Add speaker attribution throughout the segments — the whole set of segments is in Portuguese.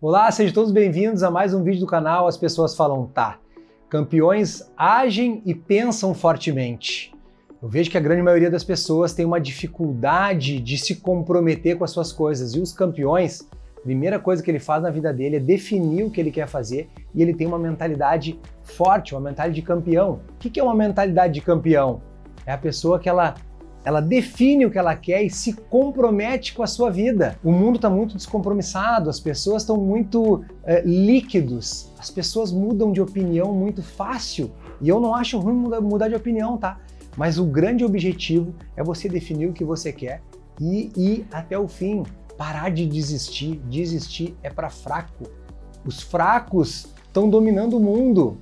Speaker 1: Olá, sejam todos bem-vindos a mais um vídeo do canal As Pessoas Falam Tá. Campeões agem e pensam fortemente. Eu vejo que a grande maioria das pessoas tem uma dificuldade de se comprometer com as suas coisas e os campeões, a primeira coisa que ele faz na vida dele é definir o que ele quer fazer e ele tem uma mentalidade forte, uma mentalidade de campeão. O que é uma mentalidade de campeão? É a pessoa que ela ela define o que ela quer e se compromete com a sua vida. O mundo está muito descompromissado, as pessoas estão muito é, líquidos, as pessoas mudam de opinião muito fácil. E eu não acho ruim mudar, de opinião, tá? Mas o grande objetivo é você definir o que você quer e ir até o fim. Parar de desistir. Desistir é para fraco. Os fracos estão dominando o mundo.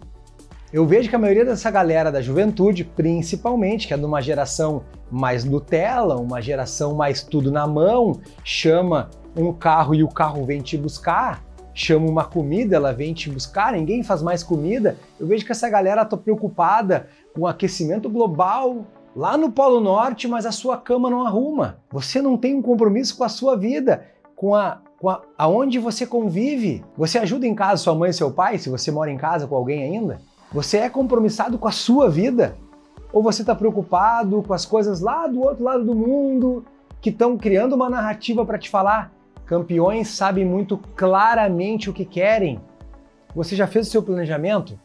Speaker 1: Eu vejo que a maioria dessa galera da juventude, principalmente, que é de uma geração mais Nutella, uma geração mais tudo na mão, chama um carro e o carro vem te buscar, chama uma comida, ela vem te buscar, ninguém faz mais comida. Eu vejo que essa galera está preocupada com o aquecimento global lá no Polo Norte, mas a sua cama não arruma. Você não tem um compromisso com a sua vida, com a com a, aonde você convive. Você ajuda em casa sua mãe e seu pai, se você mora em casa com alguém ainda? Você é compromissado com a sua vida? Ou você está preocupado com as coisas lá do outro lado do mundo que estão criando uma narrativa para te falar? Campeões sabem muito claramente o que querem. Você já fez o seu planejamento?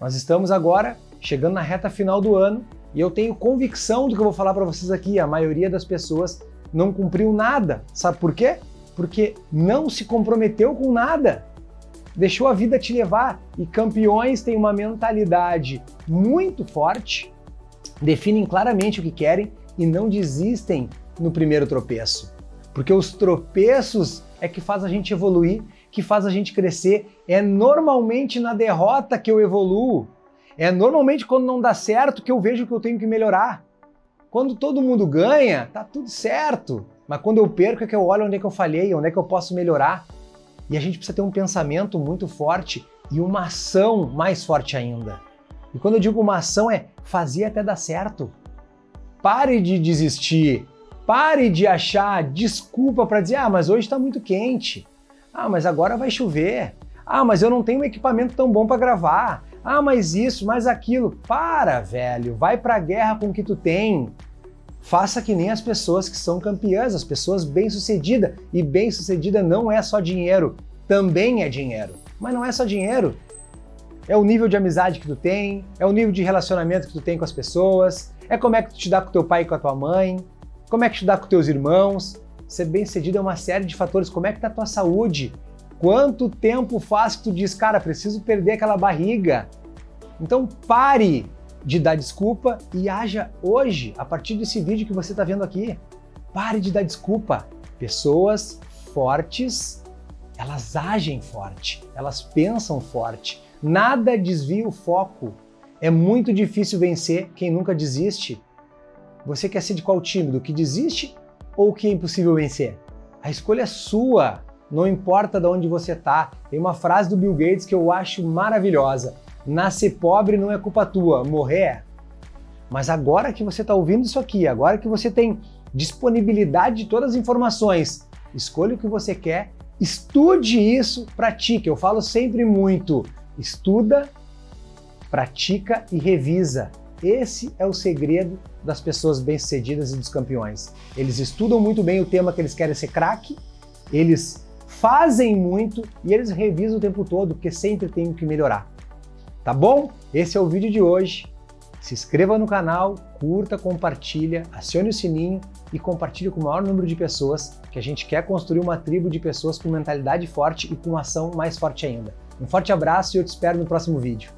Speaker 1: Nós estamos agora chegando na reta final do ano e eu tenho convicção do que eu vou falar para vocês aqui. A maioria das pessoas não cumpriu nada. Sabe por quê? Porque não se comprometeu com nada deixou a vida te levar. E campeões têm uma mentalidade muito forte, definem claramente o que querem e não desistem no primeiro tropeço. Porque os tropeços é que faz a gente evoluir, que faz a gente crescer. É normalmente na derrota que eu evoluo. É normalmente quando não dá certo que eu vejo que eu tenho que melhorar. Quando todo mundo ganha, tá tudo certo. Mas quando eu perco é que eu olho onde é que eu falhei, onde é que eu posso melhorar. E a gente precisa ter um pensamento muito forte e uma ação mais forte ainda. E quando eu digo uma ação é fazer até dar certo. Pare de desistir. Pare de achar desculpa para dizer: ah, mas hoje está muito quente. Ah, mas agora vai chover. Ah, mas eu não tenho um equipamento tão bom para gravar. Ah, mas isso, mas aquilo. Para, velho. Vai para a guerra com o que tu tem. Faça que nem as pessoas que são campeãs, as pessoas bem-sucedidas. E bem-sucedida não é só dinheiro, também é dinheiro. Mas não é só dinheiro. É o nível de amizade que tu tem, é o nível de relacionamento que tu tem com as pessoas, é como é que tu te dá com teu pai e com a tua mãe, como é que tu te dá com teus irmãos. Ser bem-sucedido é uma série de fatores. Como é que tá a tua saúde? Quanto tempo faz que tu diz, cara, preciso perder aquela barriga? Então pare de dar desculpa e haja hoje, a partir desse vídeo que você está vendo aqui. Pare de dar desculpa. Pessoas fortes, elas agem forte, elas pensam forte. Nada desvia o foco. É muito difícil vencer quem nunca desiste. Você quer ser de qual time? Do que desiste ou que é impossível vencer? A escolha é sua, não importa de onde você está. Tem uma frase do Bill Gates que eu acho maravilhosa nascer pobre não é culpa tua, morrer é. Mas agora que você está ouvindo isso aqui, agora que você tem disponibilidade de todas as informações, escolha o que você quer, estude isso, pratique. Eu falo sempre muito: estuda, pratica e revisa. Esse é o segredo das pessoas bem-sucedidas e dos campeões. Eles estudam muito bem o tema que eles querem ser craque, eles fazem muito e eles revisam o tempo todo, porque sempre tem que melhorar. Tá bom? Esse é o vídeo de hoje. Se inscreva no canal, curta, compartilha, acione o sininho e compartilhe com o maior número de pessoas, que a gente quer construir uma tribo de pessoas com mentalidade forte e com ação mais forte ainda. Um forte abraço e eu te espero no próximo vídeo.